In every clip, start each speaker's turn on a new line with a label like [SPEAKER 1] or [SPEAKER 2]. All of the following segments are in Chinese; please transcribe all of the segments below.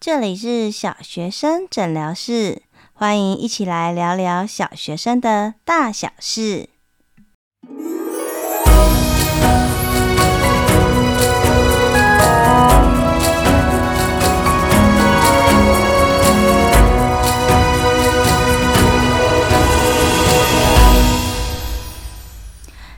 [SPEAKER 1] 这里是小学生诊疗室，欢迎一起来聊聊小学生的大小事。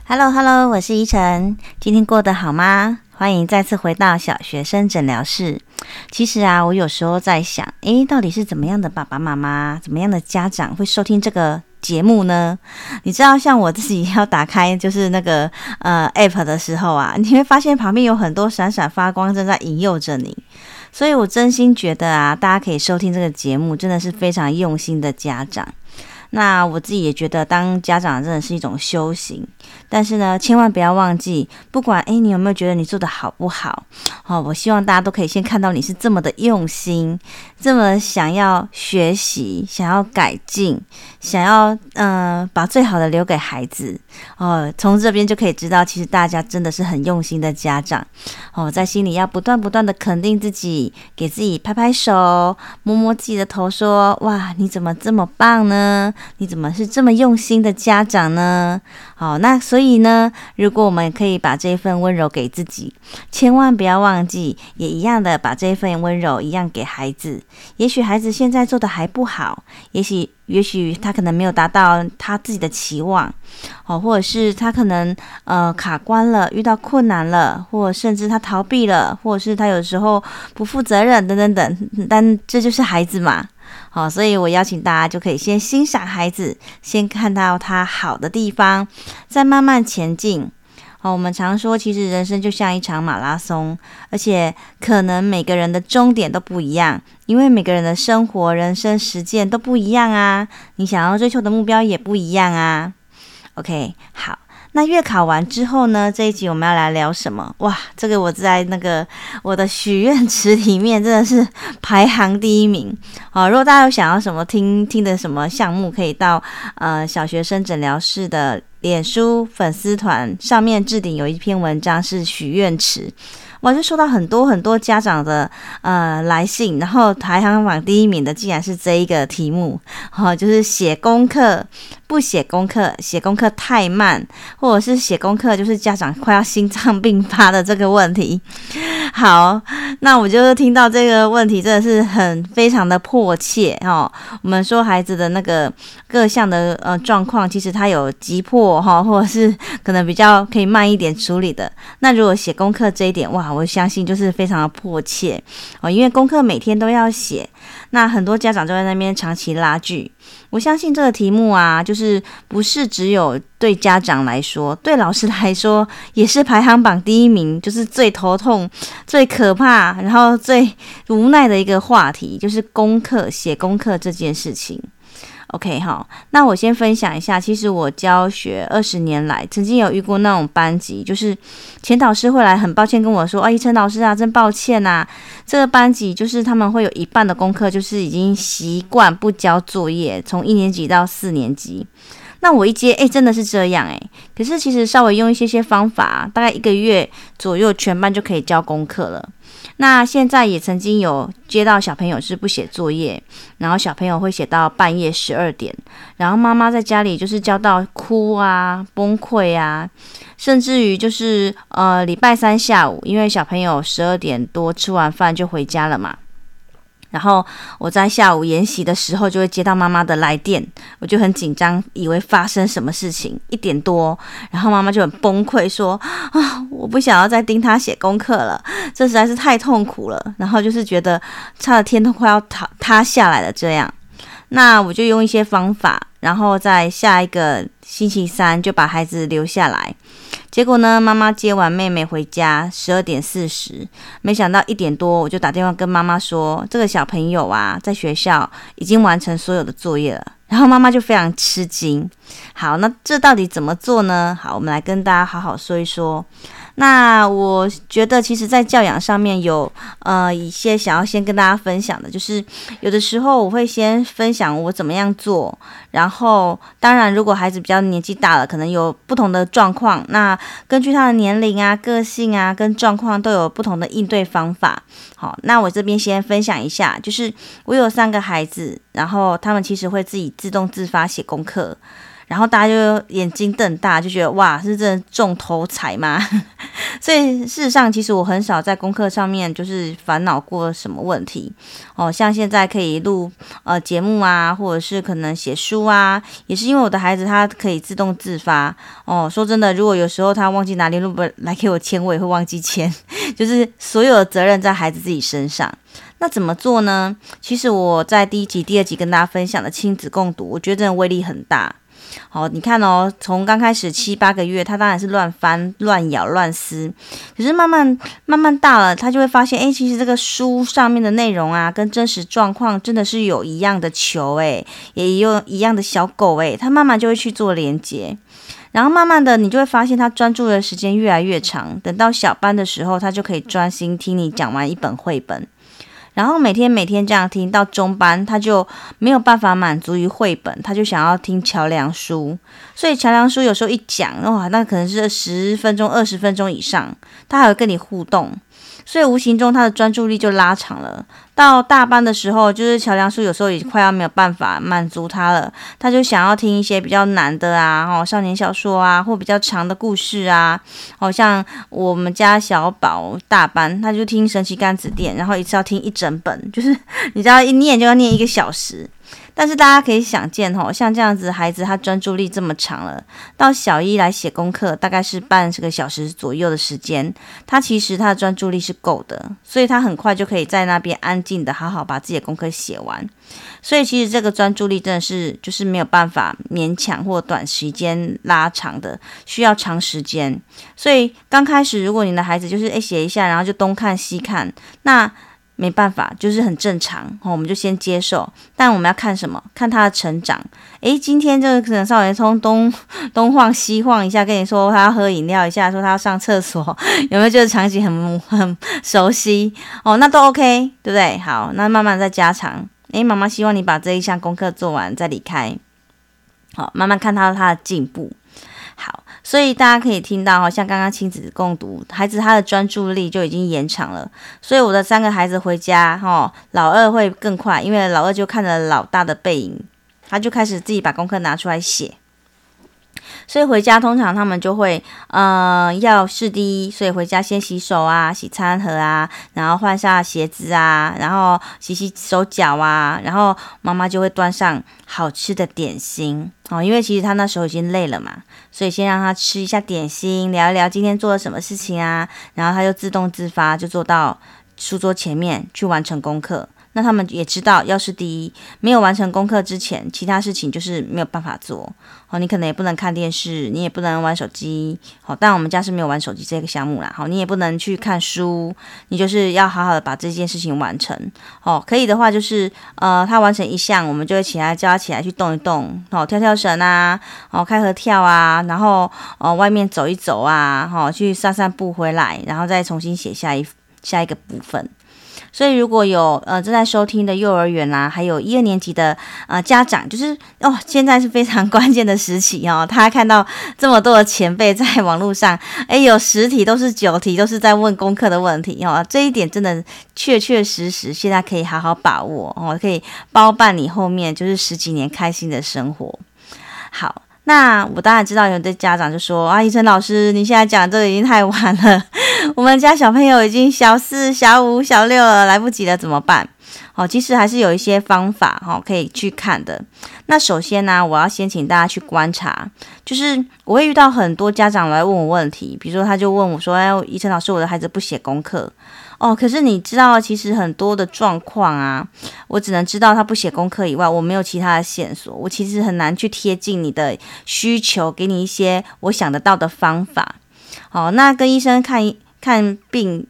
[SPEAKER 1] Hello，Hello，我是依晨，今天过得好吗？欢迎再次回到小学生诊疗室。其实啊，我有时候在想，诶，到底是怎么样的爸爸妈妈，怎么样的家长会收听这个节目呢？你知道，像我自己要打开就是那个呃 App 的时候啊，你会发现旁边有很多闪闪发光，正在引诱着你。所以我真心觉得啊，大家可以收听这个节目，真的是非常用心的家长。那我自己也觉得，当家长真的是一种修行。但是呢，千万不要忘记，不管诶，你有没有觉得你做的好不好？好，我希望大家都可以先看到你是这么的用心，这么想要学习，想要改进，想要嗯、把最好的留给孩子。哦，从这边就可以知道，其实大家真的是很用心的家长。哦，在心里要不断不断的肯定自己，给自己拍拍手，摸摸自己的头，说：哇，你怎么这么棒呢？你怎么是这么用心的家长呢？好，那所以呢，如果我们可以把这份温柔给自己，千万不要忘记，也一样的把这份温柔一样给孩子。也许孩子现在做的还不好，也许也许他可能没有达到他自己的期望，哦，或者是他可能呃卡关了，遇到困难了，或甚至他逃避了，或者是他有时候不负责任等等等，但这就是孩子嘛。好，所以我邀请大家就可以先欣赏孩子，先看到他好的地方，再慢慢前进。好，我们常说，其实人生就像一场马拉松，而且可能每个人的终点都不一样，因为每个人的生活、人生实践都不一样啊，你想要追求的目标也不一样啊。OK，好。那月考完之后呢？这一集我们要来聊什么？哇，这个我在那个我的许愿池里面真的是排行第一名。好，如果大家有想要什么听听的什么项目，可以到呃小学生诊疗室的脸书粉丝团上面置顶有一篇文章是许愿池。我就收到很多很多家长的呃来信，然后排行榜第一名的竟然是这一个题目，哦，就是写功课不写功课，写功课太慢，或者是写功课就是家长快要心脏病发的这个问题。好，那我就是听到这个问题真的是很非常的迫切哈。我们说孩子的那个各项的呃状况，其实他有急迫哈，或者是可能比较可以慢一点处理的。那如果写功课这一点哇，我相信就是非常的迫切哦，因为功课每天都要写，那很多家长就在那边长期拉锯。我相信这个题目啊，就是不是只有对家长来说，对老师来说也是排行榜第一名，就是最头痛、最可怕，然后最无奈的一个话题，就是功课写功课这件事情。OK，好，那我先分享一下。其实我教学二十年来，曾经有遇过那种班级，就是前导师会来，很抱歉跟我说：“啊，依晨老师啊，真抱歉呐、这个班级就是他们会有一半的功课就是已经习惯不交作业，从一年级到四年级。”那我一接，哎，真的是这样，哎，可是其实稍微用一些些方法，大概一个月左右，全班就可以交功课了。那现在也曾经有接到小朋友是不写作业，然后小朋友会写到半夜十二点，然后妈妈在家里就是教到哭啊、崩溃啊，甚至于就是呃礼拜三下午，因为小朋友十二点多吃完饭就回家了嘛。然后我在下午研习的时候，就会接到妈妈的来电，我就很紧张，以为发生什么事情。一点多，然后妈妈就很崩溃，说：“啊，我不想要再盯他写功课了，这实在是太痛苦了。”然后就是觉得差的天都快要塌塌下来了这样。那我就用一些方法，然后在下一个星期三就把孩子留下来。结果呢，妈妈接完妹妹回家，十二点四十，没想到一点多我就打电话跟妈妈说，这个小朋友啊，在学校已经完成所有的作业了。然后妈妈就非常吃惊。好，那这到底怎么做呢？好，我们来跟大家好好说一说。那我觉得，其实，在教养上面有呃一些想要先跟大家分享的，就是有的时候我会先分享我怎么样做，然后当然，如果孩子比较年纪大了，可能有不同的状况，那根据他的年龄啊、个性啊跟状况都有不同的应对方法。好，那我这边先分享一下，就是我有三个孩子，然后他们其实会自己自动自发写功课。然后大家就眼睛瞪大，就觉得哇，是真的中头彩吗？所以事实上，其实我很少在功课上面就是烦恼过什么问题哦。像现在可以录呃节目啊，或者是可能写书啊，也是因为我的孩子他可以自动自发哦。说真的，如果有时候他忘记拿联络本来给我签，我也会忘记签，就是所有的责任在孩子自己身上。那怎么做呢？其实我在第一集、第二集跟大家分享的亲子共读，我觉得真的威力很大。好，你看哦，从刚开始七八个月，他当然是乱翻、乱咬、乱撕。可是慢慢慢慢大了，他就会发现，哎，其实这个书上面的内容啊，跟真实状况真的是有一样的球，哎，也有一样的小狗，哎，他慢慢就会去做连接。然后慢慢的，你就会发现他专注的时间越来越长。等到小班的时候，他就可以专心听你讲完一本绘本。然后每天每天这样听到中班，他就没有办法满足于绘本，他就想要听桥梁书。所以桥梁书有时候一讲，哇，那可能是十分钟、二十分钟以上，他还会跟你互动。所以无形中他的专注力就拉长了。到大班的时候，就是桥梁书有时候也快要没有办法满足他了，他就想要听一些比较难的啊，哦，少年小说啊，或比较长的故事啊。好像我们家小宝大班，他就听神奇柑仔店，然后一次要听一整本，就是你知道一念就要念一个小时。但是大家可以想见，吼，像这样子孩子，他专注力这么长了，到小一来写功课，大概是半个小时左右的时间，他其实他的专注力是够的，所以他很快就可以在那边安静的好好把自己的功课写完。所以其实这个专注力真的是就是没有办法勉强或短时间拉长的，需要长时间。所以刚开始，如果你的孩子就是诶写一下，然后就东看西看，那。没办法，就是很正常哦，我们就先接受。但我们要看什么？看他的成长。诶，今天这个可能少年从东 东晃西晃一下，跟你说他要喝饮料一下，说他要上厕所，有没有觉得场景很很熟悉？哦，那都 OK，对不对？好，那慢慢再加长。诶，妈妈希望你把这一项功课做完再离开。好，慢慢看到他的进步。所以大家可以听到，像刚刚亲子共读，孩子他的专注力就已经延长了。所以我的三个孩子回家，哈，老二会更快，因为老二就看着老大的背影，他就开始自己把功课拿出来写。所以回家通常他们就会，呃，要试第一，所以回家先洗手啊，洗餐盒啊，然后换下鞋子啊，然后洗洗手脚啊，然后妈妈就会端上好吃的点心哦，因为其实他那时候已经累了嘛，所以先让他吃一下点心，聊一聊今天做了什么事情啊，然后他就自动自发就坐到书桌前面去完成功课。那他们也知道，要是第一没有完成功课之前，其他事情就是没有办法做。好，你可能也不能看电视，你也不能玩手机。好，但我们家是没有玩手机这个项目啦。好，你也不能去看书，你就是要好好的把这件事情完成。哦，可以的话就是，呃，他完成一项，我们就会起来叫他起来去动一动，好，跳跳绳啊，哦，开合跳啊，然后呃，外面走一走啊，好，去散散步回来，然后再重新写下一下一个部分。所以，如果有呃正在收听的幼儿园啦、还有一二年级的呃家长，就是哦，现在是非常关键的时期哦。他看到这么多的前辈在网络上，诶，有十题都是九题都是在问功课的问题哦。这一点真的确确实实，现在可以好好把握哦，可以包办你后面就是十几年开心的生活。好。那我当然知道有的家长就说啊，怡晨老师，你现在讲这个已经太晚了，我们家小朋友已经小四、小五、小六了，来不及了，怎么办？哦，其实还是有一些方法哈，可以去看的。那首先呢，我要先请大家去观察，就是我会遇到很多家长来问我问题，比如说他就问我说，哎，怡晨老师，我的孩子不写功课。哦，可是你知道，其实很多的状况啊，我只能知道他不写功课以外，我没有其他的线索，我其实很难去贴近你的需求，给你一些我想得到的方法。好，哦，那跟医生看看病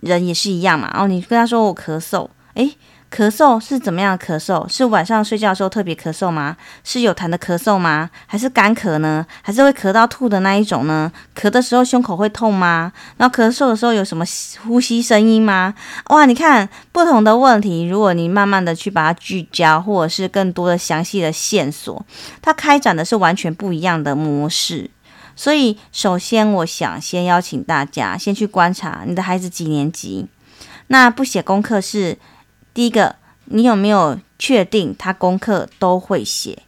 [SPEAKER 1] 人也是一样嘛。哦，你跟他说我咳嗽，诶，咳嗽是怎么样的咳嗽？是晚上睡觉的时候特别咳嗽吗？是有痰的咳嗽吗？还是干咳呢？还是会咳到吐的那一种呢？咳的时候胸口会痛吗？然后咳嗽的时候有什么呼吸声音吗？哇，你看不同的问题，如果你慢慢的去把它聚焦，或者是更多的详细的线索，它开展的是完全不一样的模式。所以，首先我想先邀请大家先去观察你的孩子几年级。那不写功课是第一个，你有没有确定他功课都会写？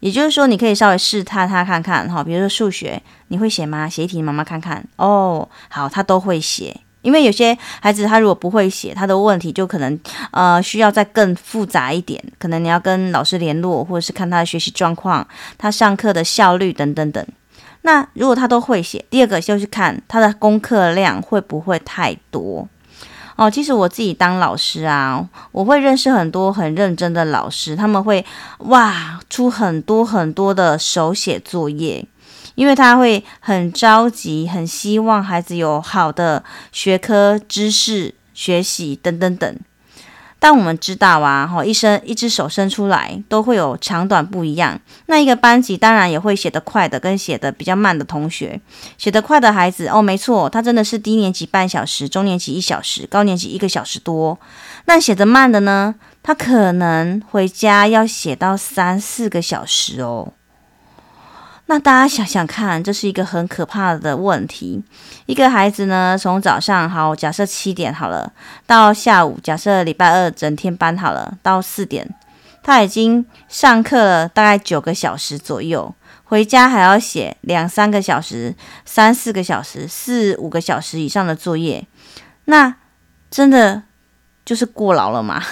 [SPEAKER 1] 也就是说，你可以稍微试探他看看哈，比如说数学，你会写吗？写一题，妈妈看看。哦，好，他都会写。因为有些孩子他如果不会写，他的问题就可能呃需要再更复杂一点，可能你要跟老师联络，或者是看他的学习状况、他上课的效率等等等。那如果他都会写，第二个就是看他的功课量会不会太多。哦，其实我自己当老师啊，我会认识很多很认真的老师，他们会哇出很多很多的手写作业，因为他会很着急，很希望孩子有好的学科知识学习等等等。但我们知道啊，哈，一伸一只手伸出来都会有长短不一样。那一个班级当然也会写得快的跟写得比较慢的同学。写得快的孩子，哦，没错，他真的是低年级半小时，中年级一小时，高年级一个小时多。那写得慢的呢，他可能回家要写到三四个小时哦。那大家想想看，这是一个很可怕的问题。一个孩子呢，从早上好，假设七点好了，到下午，假设礼拜二整天班好了，到四点，他已经上课了大概九个小时左右，回家还要写两三个小时、三四个小时、四五个小时以上的作业，那真的就是过劳了吗？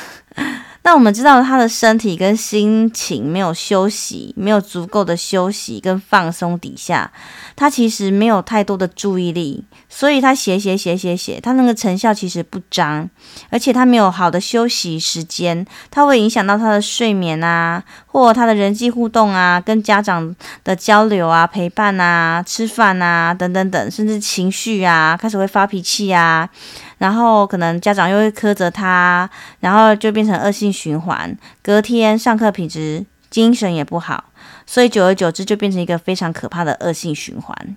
[SPEAKER 1] 那我们知道他的身体跟心情没有休息，没有足够的休息跟放松底下，他其实没有太多的注意力，所以他写写写写写，他那个成效其实不彰，而且他没有好的休息时间，他会影响到他的睡眠啊，或他的人际互动啊，跟家长的交流啊、陪伴啊、吃饭啊等等等，甚至情绪啊，开始会发脾气啊。然后可能家长又会苛责他，然后就变成恶性循环。隔天上课品质、精神也不好，所以久而久之就变成一个非常可怕的恶性循环。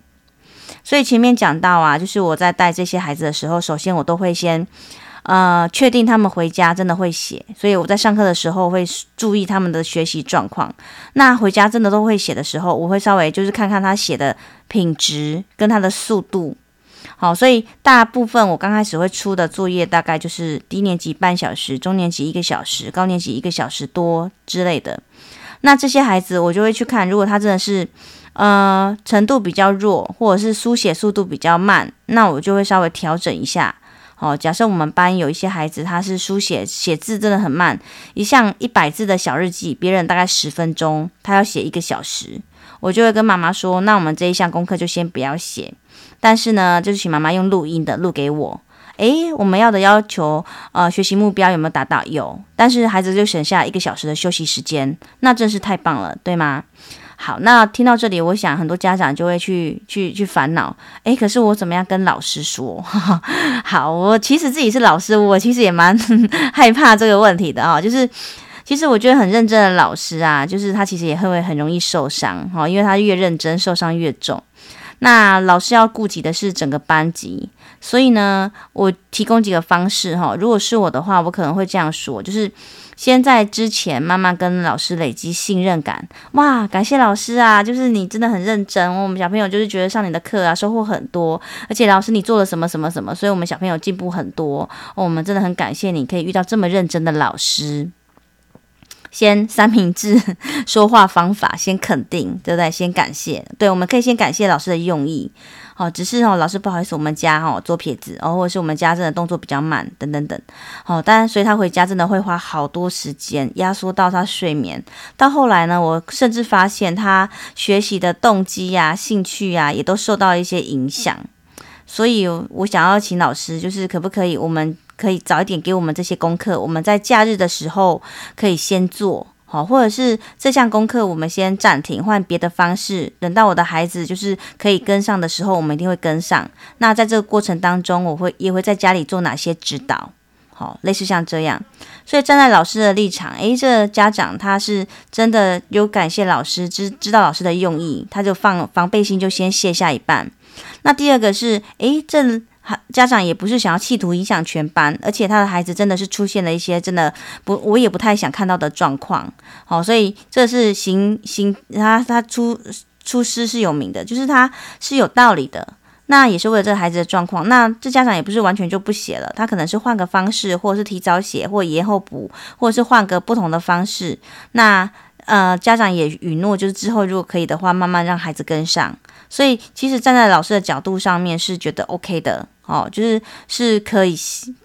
[SPEAKER 1] 所以前面讲到啊，就是我在带这些孩子的时候，首先我都会先呃确定他们回家真的会写，所以我在上课的时候会注意他们的学习状况。那回家真的都会写的时候，我会稍微就是看看他写的品质跟他的速度。好，所以大部分我刚开始会出的作业，大概就是低年级半小时，中年级一个小时，高年级一个小时多之类的。那这些孩子，我就会去看，如果他真的是呃程度比较弱，或者是书写速度比较慢，那我就会稍微调整一下。好，假设我们班有一些孩子，他是书写写字真的很慢，一项一百字的小日记，别人大概十分钟，他要写一个小时，我就会跟妈妈说，那我们这一项功课就先不要写。但是呢，就是请妈妈用录音的录给我。诶，我们要的要求，呃，学习目标有没有达到？有。但是孩子就省下一个小时的休息时间，那真是太棒了，对吗？好，那听到这里，我想很多家长就会去去去烦恼。诶，可是我怎么样跟老师说？好，我其实自己是老师，我其实也蛮 害怕这个问题的啊。就是其实我觉得很认真的老师啊，就是他其实也会很容易受伤哈，因为他越认真，受伤越重。那老师要顾及的是整个班级，所以呢，我提供几个方式哈。如果是我的话，我可能会这样说，就是先在之前慢慢跟老师累积信任感。哇，感谢老师啊，就是你真的很认真，我们小朋友就是觉得上你的课啊收获很多，而且老师你做了什么什么什么，所以我们小朋友进步很多。我们真的很感谢你可以遇到这么认真的老师。先三明治说话方法，先肯定，对不对？先感谢，对，我们可以先感谢老师的用意。哦，只是哦，老师不好意思，我们家、哦、左撇子哦，或者是我们家真的动作比较慢，等等等。好、哦，但所以他回家真的会花好多时间，压缩到他睡眠。到后来呢，我甚至发现他学习的动机呀、兴趣呀、也都受到一些影响。所以我想要请老师，就是可不可以我们。可以早一点给我们这些功课，我们在假日的时候可以先做好，或者是这项功课我们先暂停，换别的方式，等到我的孩子就是可以跟上的时候，我们一定会跟上。那在这个过程当中，我会也会在家里做哪些指导？好，类似像这样。所以站在老师的立场，诶，这家长他是真的有感谢老师，知知道老师的用意，他就放防备心就先卸下一半。那第二个是，诶，这家长也不是想要企图影响全班，而且他的孩子真的是出现了一些真的不，我也不太想看到的状况。好，所以这是行行他他出出师是有名的，就是他是有道理的。那也是为了这个孩子的状况，那这家长也不是完全就不写了，他可能是换个方式，或者是提早写，或延后补，或者是换个不同的方式。那呃，家长也允诺，就是之后如果可以的话，慢慢让孩子跟上。所以其实站在老师的角度上面是觉得 OK 的哦，就是是可以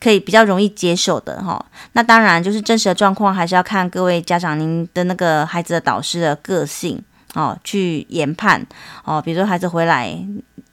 [SPEAKER 1] 可以比较容易接受的哈、那当然就是真实的状况还是要看各位家长您的那个孩子的导师的个性哦去研判哦，比如说孩子回来。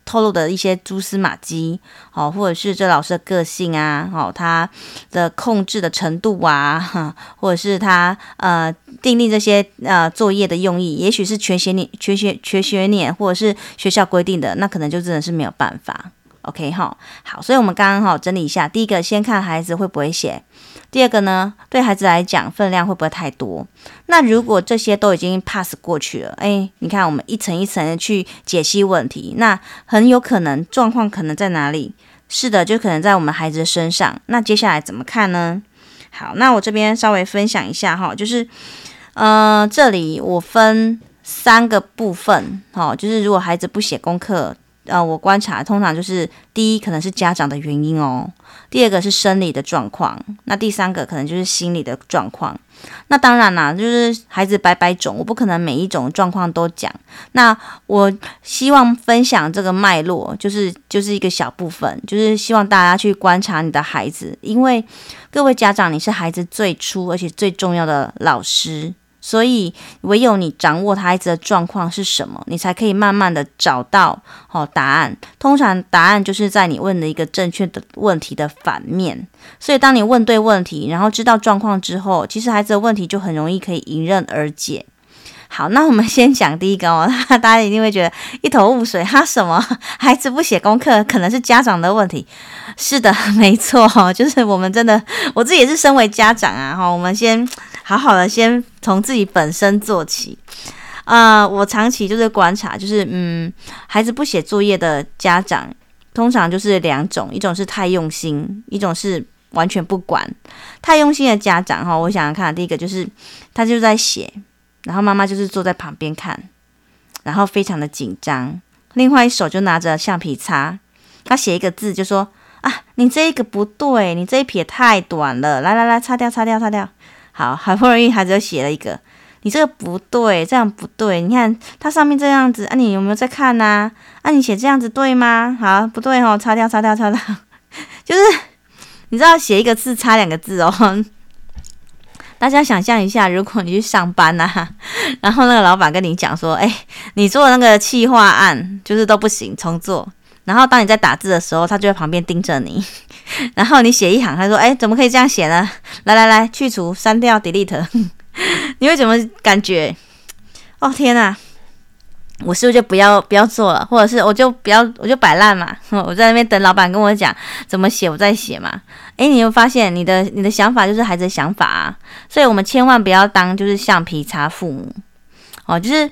[SPEAKER 1] 透露的一些蛛丝马迹，哦，或者是这老师的个性啊，哦，他的控制的程度啊，或者是他呃订立这些呃作业的用意，也许是全学年、全学全学年，或者是学校规定的，那可能就真的是没有办法。OK 哈，好，所以我们刚刚哈整理一下，第一个先看孩子会不会写。第二个呢，对孩子来讲，分量会不会太多？那如果这些都已经 pass 过去了，哎，你看我们一层一层的去解析问题，那很有可能状况可能在哪里？是的，就可能在我们孩子的身上。那接下来怎么看呢？好，那我这边稍微分享一下哈，就是，呃，这里我分三个部分，哈，就是如果孩子不写功课。呃，我观察通常就是第一可能是家长的原因哦，第二个是生理的状况，那第三个可能就是心理的状况。那当然啦，就是孩子百百种，我不可能每一种状况都讲。那我希望分享这个脉络，就是就是一个小部分，就是希望大家去观察你的孩子，因为各位家长，你是孩子最初而且最重要的老师。所以，唯有你掌握他孩子的状况是什么，你才可以慢慢的找到哦答案。通常答案就是在你问的一个正确的问题的反面。所以，当你问对问题，然后知道状况之后，其实孩子的问题就很容易可以迎刃而解。好，那我们先讲第一个哦，大家一定会觉得一头雾水。哈，什么孩子不写功课，可能是家长的问题？是的，没错，就是我们真的，我自己也是身为家长啊，哈，我们先好好的先从自己本身做起。啊、我长期就是观察，就是嗯，孩子不写作业的家长，通常就是两种，一种是太用心，一种是完全不管。太用心的家长哈，我想想看，第一个就是他就在写。然后妈妈就是坐在旁边看，然后非常的紧张，另外一手就拿着橡皮擦，他写一个字就说：“啊，你这一个不对，你这一撇太短了，来来来，擦掉擦掉擦掉。”好，好不容易孩子就写了一个：“你这个不对，这样不对，你看它上面这样子啊，你有没有在看呐？啊，你写这样子对吗？好，不对哦，擦掉擦掉擦掉，就是你知道写一个字擦两个字哦。”大家想象一下，如果你去上班呐、啊，然后那个老板跟你讲说：“哎，你做那个企划案就是都不行，重做。”然后当你在打字的时候，他就在旁边盯着你。然后你写一行，他说：“哎，怎么可以这样写呢？来来来，去除、删掉、delete。”你会怎么感觉？哦天呐！我是不是就不要不要做了，或者是我就不要我就摆烂嘛？我在那边等老板跟我讲怎么写，我再写嘛。诶，你会发现你的你的想法就是孩子的想法啊，所以我们千万不要当就是橡皮擦父母哦，就是。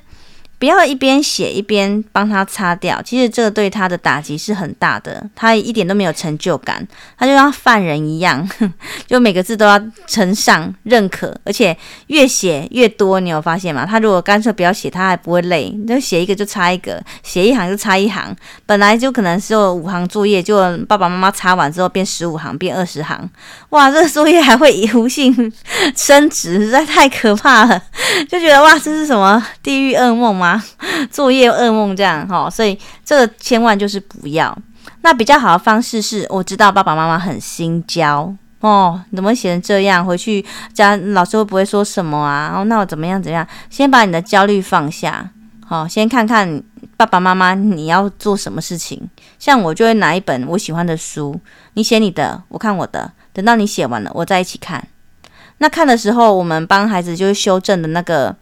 [SPEAKER 1] 不要一边写一边帮他擦掉，其实这个对他的打击是很大的，他一点都没有成就感，他就像犯人一样，就每个字都要呈上认可，而且越写越多，你有发现吗？他如果干脆不要写，他还不会累，就写一个就擦一个，写一行就擦一行，本来就可能是有五行作业，就爸爸妈妈擦完之后变十五行，变二十行，哇，这个作业还会无限升值，实在太可怕了，就觉得哇，这是什么地狱噩梦吗？啊，作业噩梦这样哈，所以这个千万就是不要。那比较好的方式是，我知道爸爸妈妈很心焦哦，怎么写成这样？回去家老师会不会说什么啊？哦，那我怎么样怎么样？先把你的焦虑放下，好，先看看爸爸妈妈你要做什么事情。像我就会拿一本我喜欢的书，你写你的，我看我的，等到你写完了，我再一起看。那看的时候，我们帮孩子就是修正的那个。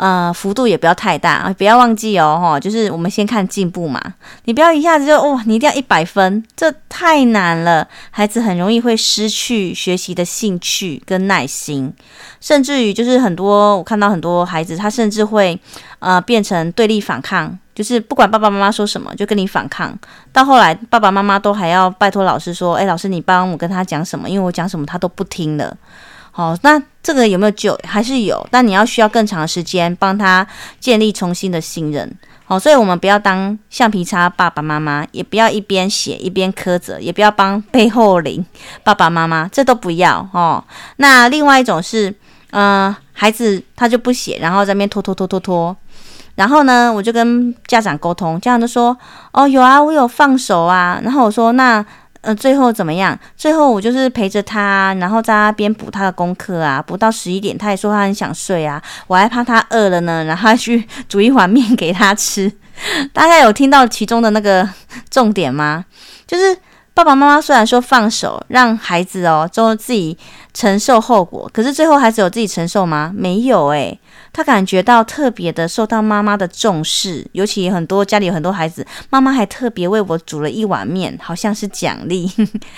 [SPEAKER 1] 呃幅度也不要太大啊，不要忘记哦，哈，就是我们先看进步嘛，你不要一下子就哇，你一定要一百分，这太难了，孩子很容易会失去学习的兴趣跟耐心，甚至于就是很多我看到很多孩子，他甚至会呃变成对立反抗。就是不管爸爸妈妈说什么，就跟你反抗。到后来，爸爸妈妈都还要拜托老师说：“哎，老师，你帮我跟他讲什么？因为我讲什么他都不听了。”好，那这个有没有救？还是有，但你要需要更长的时间帮他建立重新的信任。好，所以我们不要当橡皮擦爸爸妈妈，也不要一边写一边苛责，也不要帮背后领爸爸妈妈，这都不要哦。那另外一种是，嗯、呃，孩子他就不写，然后在那边拖拖拖拖拖。然后呢，我就跟家长沟通，家长就说：“哦，有啊，我有放手啊。”然后我说：“那呃，最后怎么样？最后我就是陪着他，然后在那边补他的功课啊，补到十一点，他也说他很想睡啊。我还怕他饿了呢，然后去煮一碗面给他吃。大家有听到其中的那个重点吗？就是爸爸妈妈虽然说放手，让孩子哦，就自己承受后果，可是最后孩子有自己承受吗？没有诶。他感觉到特别的受到妈妈的重视，尤其很多家里有很多孩子，妈妈还特别为我煮了一碗面，好像是奖励。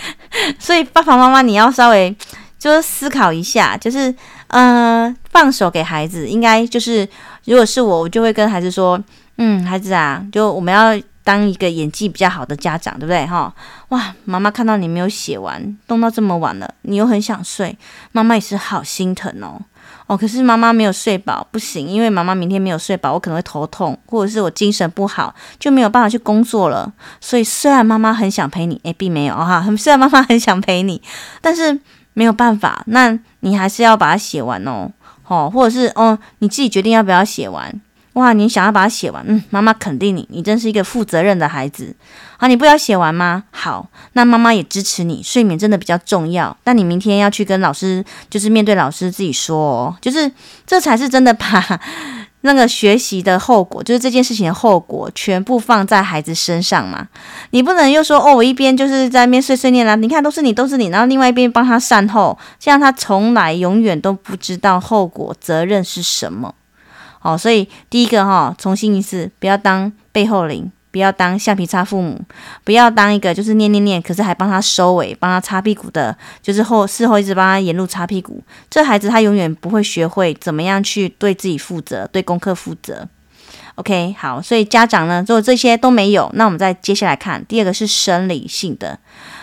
[SPEAKER 1] 所以爸爸妈妈，你要稍微就是思考一下，就是呃，放手给孩子，应该就是如果是我，我就会跟孩子说，嗯，孩子啊，就我们要当一个演技比较好的家长，对不对？哈，哇，妈妈看到你没有写完，弄到这么晚了，你又很想睡，妈妈也是好心疼哦。哦，可是妈妈没有睡饱，不行，因为妈妈明天没有睡饱，我可能会头痛，或者是我精神不好，就没有办法去工作了。所以虽然妈妈很想陪你，诶，并没有哈，虽然妈妈很想陪你，但是没有办法，那你还是要把它写完哦，哦，或者是哦，你自己决定要不要写完。哇，你想要把它写完，嗯，妈妈肯定你，你真是一个负责任的孩子。好，你不要写完吗？好，那妈妈也支持你。睡眠真的比较重要，但你明天要去跟老师，就是面对老师自己说哦，就是这才是真的把 那个学习的后果，就是这件事情的后果，全部放在孩子身上嘛。你不能又说哦，我一边就是在那碎碎念啦，你看都是你，都是你，然后另外一边帮他善后，这样他从来永远都不知道后果责任是什么。好，所以第一个哈，重新一次，不要当背后灵，不要当橡皮擦父母，不要当一个就是念念念，可是还帮他收尾、帮他擦屁股的，就是后事后一直帮他沿路擦屁股。这孩子他永远不会学会怎么样去对自己负责，对功课负责。OK，好，所以家长呢，如果这些都没有，那我们再接下来看第二个是生理性的。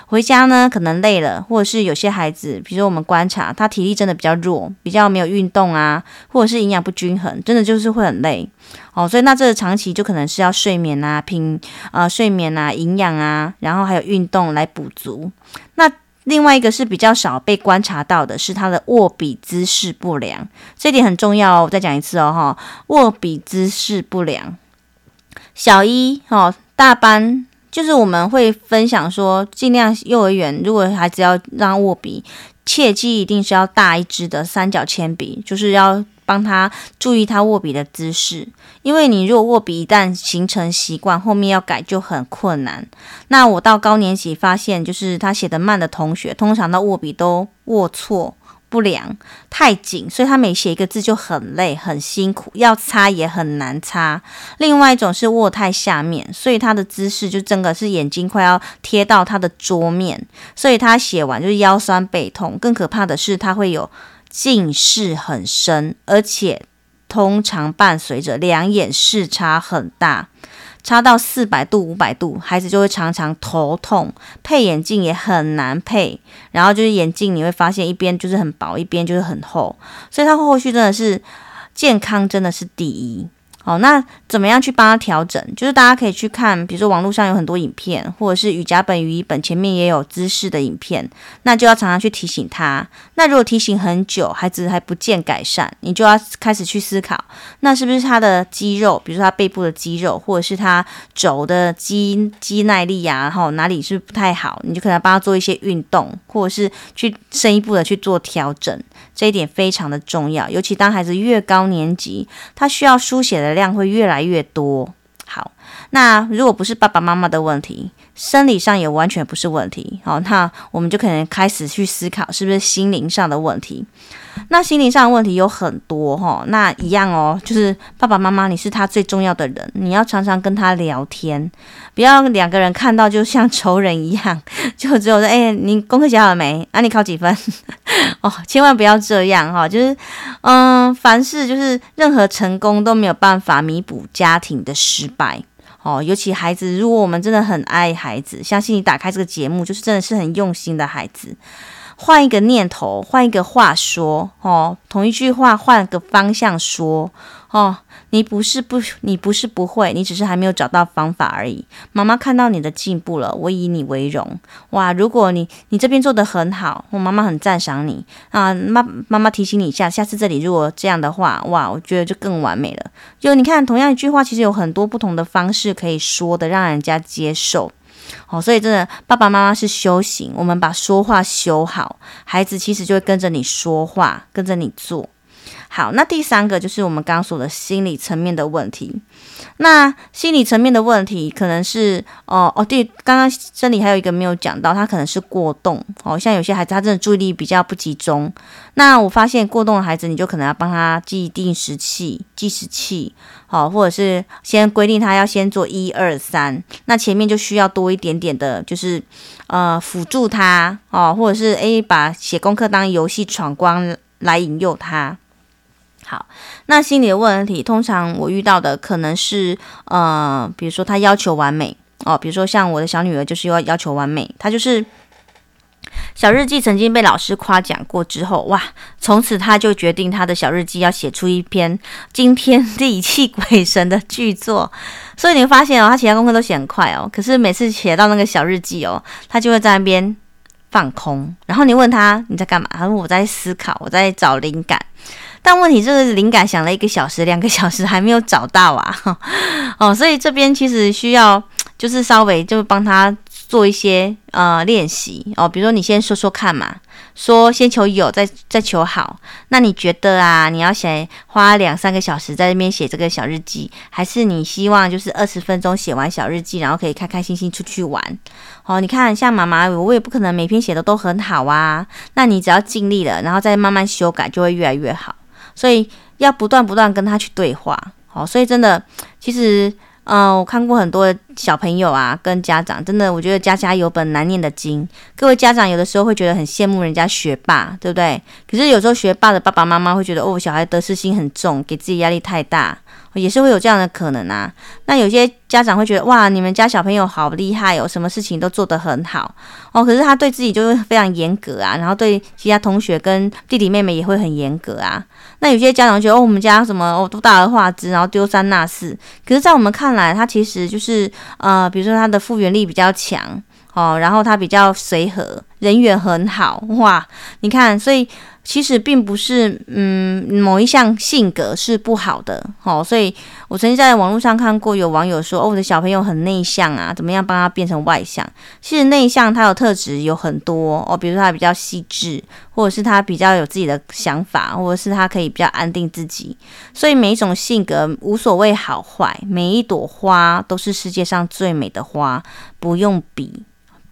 [SPEAKER 1] 回家呢，可能累了，或者是有些孩子，比如说我们观察他体力真的比较弱，比较没有运动啊，或者是营养不均衡，真的就是会很累哦。所以那这个长期就可能是要睡眠啊、品呃睡眠啊、营养啊，然后还有运动来补足。那另外一个是比较少被观察到的，是他的握笔姿势不良，这点很重要哦。我再讲一次哦，哈，握笔姿势不良，小一哦，大班。就是我们会分享说，尽量幼儿园如果孩子要让握笔，切记一定是要大一支的三角铅笔，就是要帮他注意他握笔的姿势，因为你如果握笔一旦形成习惯，后面要改就很困难。那我到高年级发现，就是他写得慢的同学，通常他握笔都握错。不良太紧，所以他每写一个字就很累很辛苦，要擦也很难擦。另外一种是握太下面，所以他的姿势就真的是眼睛快要贴到他的桌面，所以他写完就是腰酸背痛。更可怕的是他会有近视很深，而且通常伴随着两眼视差很大。差到四百度、五百度，孩子就会常常头痛，配眼镜也很难配。然后就是眼镜，你会发现一边就是很薄，一边就是很厚，所以他后续真的是健康真的是第一。好，那怎么样去帮他调整？就是大家可以去看，比如说网络上有很多影片，或者是语甲本、语义本前面也有姿势的影片，那就要常常去提醒他。那如果提醒很久，孩子还不见改善，你就要开始去思考，那是不是他的肌肉，比如说他背部的肌肉，或者是他肘的肌肌耐力呀、啊，然后哪里是不，是不太好，你就可能帮他做一些运动，或者是去深一步的去做调整。这一点非常的重要，尤其当孩子越高年级，他需要书写的量会越来越多。好，那如果不是爸爸妈妈的问题，生理上也完全不是问题。好，那我们就可能开始去思考，是不是心灵上的问题？那心灵上的问题有很多哈，那一样哦，就是爸爸妈妈，你是他最重要的人，你要常常跟他聊天，不要两个人看到就像仇人一样，就只有说，哎，你功课写好了没？啊，你考几分？哦，千万不要这样哈，就是，嗯，凡事就是任何成功都没有办法弥补家庭的失败。哦，尤其孩子，如果我们真的很爱孩子，相信你打开这个节目，就是真的是很用心的孩子。换一个念头，换一个话说，哦，同一句话换个方向说，哦，你不是不，你不是不会，你只是还没有找到方法而已。妈妈看到你的进步了，我以你为荣。哇，如果你你这边做得很好，我妈妈很赞赏你啊。妈妈妈提醒你一下，下次这里如果这样的话，哇，我觉得就更完美了。就你看，同样一句话，其实有很多不同的方式可以说的，让人家接受。哦，所以真的，爸爸妈妈是修行，我们把说话修好，孩子其实就会跟着你说话，跟着你做。好，那第三个就是我们刚刚说的心理层面的问题。那心理层面的问题可能是，哦哦，对，刚刚这里还有一个没有讲到，他可能是过动。哦，像有些孩子他真的注意力比较不集中。那我发现过动的孩子，你就可能要帮他记定时器、计时器，好，或者是先规定他要先做一二三，那前面就需要多一点点的，就是呃辅助他哦，或者是诶把写功课当游戏闯关来引诱他。好，那心理的问题，通常我遇到的可能是，呃，比如说他要求完美哦，比如说像我的小女儿就是要要求完美，她就是小日记曾经被老师夸奖过之后，哇，从此她就决定她的小日记要写出一篇惊天地泣鬼神的巨作。所以你会发现哦，她其他功课都写很快哦，可是每次写到那个小日记哦，她就会在那边放空，然后你问她你在干嘛，她说我在思考，我在找灵感。但问题就是灵感想了一个小时、两个小时还没有找到啊，哦，所以这边其实需要就是稍微就帮他做一些呃练习哦，比如说你先说说看嘛，说先求有，再再求好。那你觉得啊，你要写花两三个小时在那边写这个小日记，还是你希望就是二十分钟写完小日记，然后可以开开心心出去玩？哦，你看像妈妈，我也不可能每篇写的都很好啊。那你只要尽力了，然后再慢慢修改，就会越来越好。所以要不断不断跟他去对话，好，所以真的，其实，嗯、我看过很多小朋友啊，跟家长，真的，我觉得家家有本难念的经。各位家长有的时候会觉得很羡慕人家学霸，对不对？可是有时候学霸的爸爸妈妈会觉得，哦，小孩得失心很重，给自己压力太大。也是会有这样的可能啊。那有些家长会觉得哇，你们家小朋友好厉害哦，什么事情都做得很好哦。可是他对自己就会非常严格啊，然后对其他同学跟弟弟妹妹也会很严格啊。那有些家长觉得哦，我们家什么哦都大而化之，然后丢三落四。可是，在我们看来，他其实就是呃，比如说他的复原力比较强哦，然后他比较随和，人缘很好哇。你看，所以。其实并不是，嗯，某一项性格是不好的，哦，所以我曾经在网络上看过有网友说，哦，我的小朋友很内向啊，怎么样帮他变成外向？其实内向他有特质有很多哦，比如说他比较细致，或者是他比较有自己的想法，或者是他可以比较安定自己。所以每一种性格无所谓好坏，每一朵花都是世界上最美的花，不用比。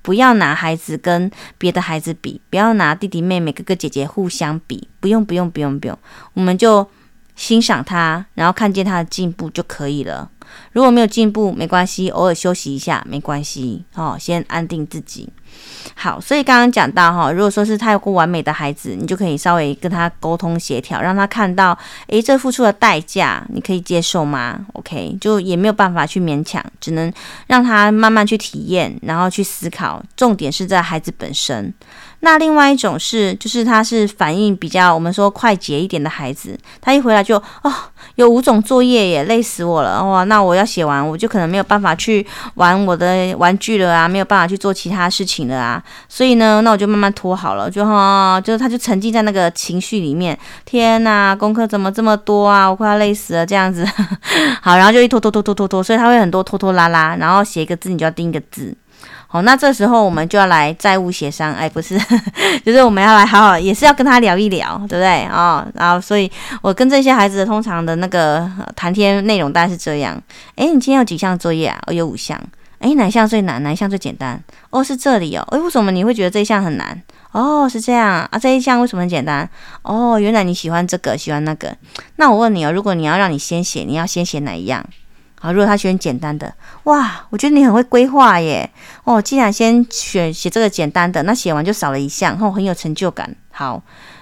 [SPEAKER 1] 不要拿孩子跟别的孩子比，不要拿弟弟妹妹、哥哥姐姐互相比，不用，不用，不用，不用，我们就欣赏他，然后看见他的进步就可以了。如果没有进步，没关系，偶尔休息一下没关系，哦，先安定自己。好，所以刚刚讲到哈，如果说是太过完美的孩子，你就可以稍微跟他沟通协调，让他看到，诶，这付出的代价你可以接受吗？OK，就也没有办法去勉强，只能让他慢慢去体验，然后去思考。重点是在孩子本身。那另外一种是，就是他是反应比较我们说快捷一点的孩子，他一回来就哦，有五种作业耶，累死我了哇！那我要写完，我就可能没有办法去玩我的玩具了啊，没有办法去做其他事情了啊。所以呢，那我就慢慢拖好了，就哈，就是他就沉浸在那个情绪里面。天哪，功课怎么这么多啊？我快要累死了，这样子。好，然后就一拖拖拖拖拖拖，所以他会很多拖拖拉拉，然后写一个字，你就要盯一个字。好，那这时候我们就要来债务协商，哎，不是，就是我们要来好好，也是要跟他聊一聊，对不对啊、哦？然后，所以我跟这些孩子通常的那个谈天内容大概是这样：哎，你今天有几项作业啊？我、有五项。哎，哪项最难？哪项最简单？哦，是这里哦。哎，为什么你会觉得这一项很难？哦，是这样啊，这一项为什么很简单？哦，原来你喜欢这个，喜欢那个。那我问你哦，如果你要让你先写，你要先写哪一样？好，如果他选简单的，哇，我觉得你很会规划耶。哦，既然先选写这个简单的，那写完就少了一项，后，很有成就感。好，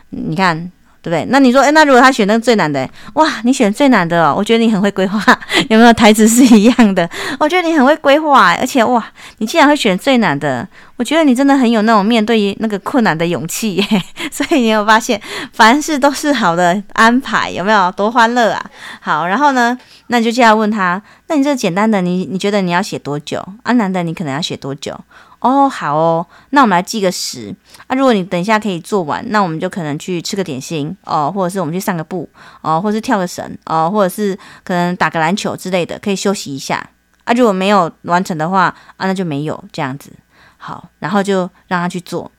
[SPEAKER 1] 你看。对不对？那你说，诶，那如果他选那个最难的，哇，你选最难的哦，我觉得你很会规划，有没有台词是一样的？我觉得你很会规划，而且哇，你竟然会选最难的，我觉得你真的很有那种面对那个困难的勇气耶。所以你有发现，凡事都是好的安排，有没有？多欢乐啊！好，然后呢，那你就这样问他，那你这简单的，你你觉得你要写多久？啊，难的你可能要写多久？哦，好哦，那我们来记个时啊。如果你等一下可以做完，那我们就可能去吃个点心哦，或者是我们去散个步哦，或者是跳个绳哦，或者是可能打个篮球之类的，可以休息一下啊。如果没有完成的话啊，那就没有这样子。好，然后就让他去做。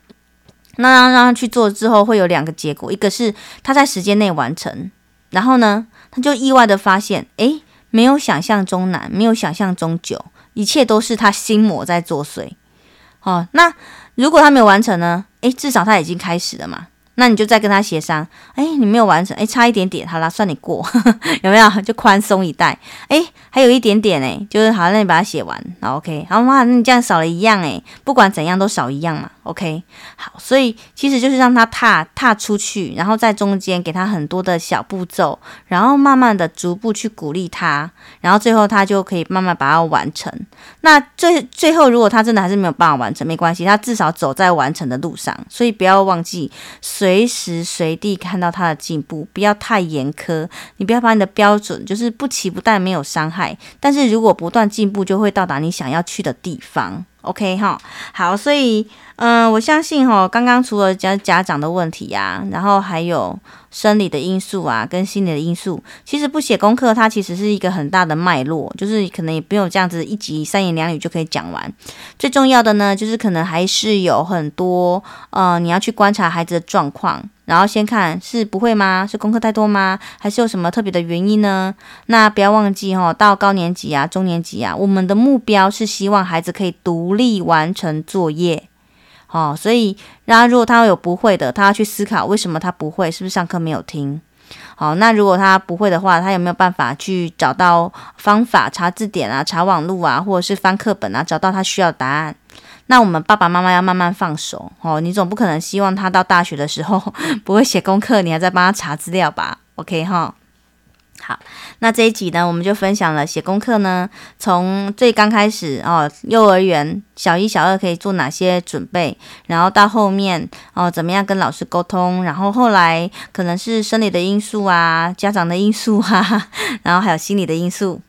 [SPEAKER 1] 那让让他去做之后，会有两个结果，一个是他在时间内完成，然后呢，他就意外的发现，诶，没有想象中难，没有想象中久，一切都是他心魔在作祟。哦，那如果他没有完成呢？诶，至少他已经开始了嘛。那你就再跟他协商，哎，你没有完成，哎，差一点点，好啦，算你过，有没有？就宽松一带。哎，还有一点点哎，就是好，那你把它写完，好，OK，好哇，那你这样少了一样哎，不管怎样都少一样嘛，OK，好，所以其实就是让他踏踏出去，然后在中间给他很多的小步骤，然后慢慢的逐步去鼓励他，然后最后他就可以慢慢把它完成。那最最后如果他真的还是没有办法完成，没关系，他至少走在完成的路上，所以不要忘记。随时随地看到他的进步，不要太严苛。你不要把你的标准就是不期不待，没有伤害。但是如果不断进步，就会到达你想要去的地方。OK 哈，好，所以嗯、我相信哈，刚刚除了家家长的问题呀、然后还有生理的因素啊，跟心理的因素，其实不写功课，它其实是一个很大的脉络，就是可能也不用这样子一集三言两语就可以讲完。最重要的呢，就是可能还是有很多呃，你要去观察孩子的状况。然后先看是不会吗？是功课太多吗？还是有什么特别的原因呢？那不要忘记哦，到高年级啊、中年级啊，我们的目标是希望孩子可以独立完成作业。哦，所以，然后如果他有不会的，他要去思考为什么他不会，是不是上课没有听？好，那如果他不会的话，他有没有办法去找到方法，查字典啊、查网路啊，或者是翻课本啊，找到他需要的答案？那我们爸爸妈妈要慢慢放手哦，你总不可能希望他到大学的时候 不会写功课，你还在帮他查资料吧？OK 哈，好，那这一集呢，我们就分享了写功课呢，从最刚开始哦，幼儿园小一、小二可以做哪些准备，然后到后面哦，怎么样跟老师沟通，然后后来可能是生理的因素啊，家长的因素啊，然后还有心理的因素。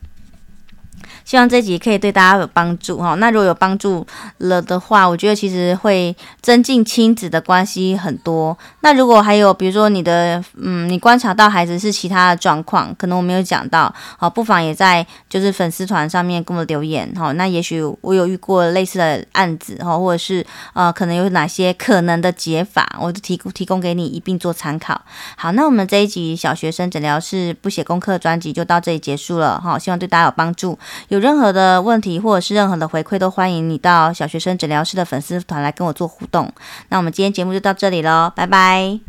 [SPEAKER 1] 希望这集可以对大家有帮助哈。那如果有帮助了的话，我觉得其实会增进亲子的关系很多。那如果还有比如说你的嗯，你观察到孩子是其他的状况，可能我没有讲到，好，不妨也在就是粉丝团上面跟我留言哈。那也许我有遇过类似的案子哈，或者是呃，可能有哪些可能的解法，我就提供提供给你一并做参考。好，那我们这一集小学生诊疗室不写功课专辑就到这里结束了哈。希望对大家有帮助。有有任何的问题或者是任何的回馈，都欢迎你到小学生诊疗室的粉丝团来跟我做互动。那我们今天节目就到这里喽，拜拜。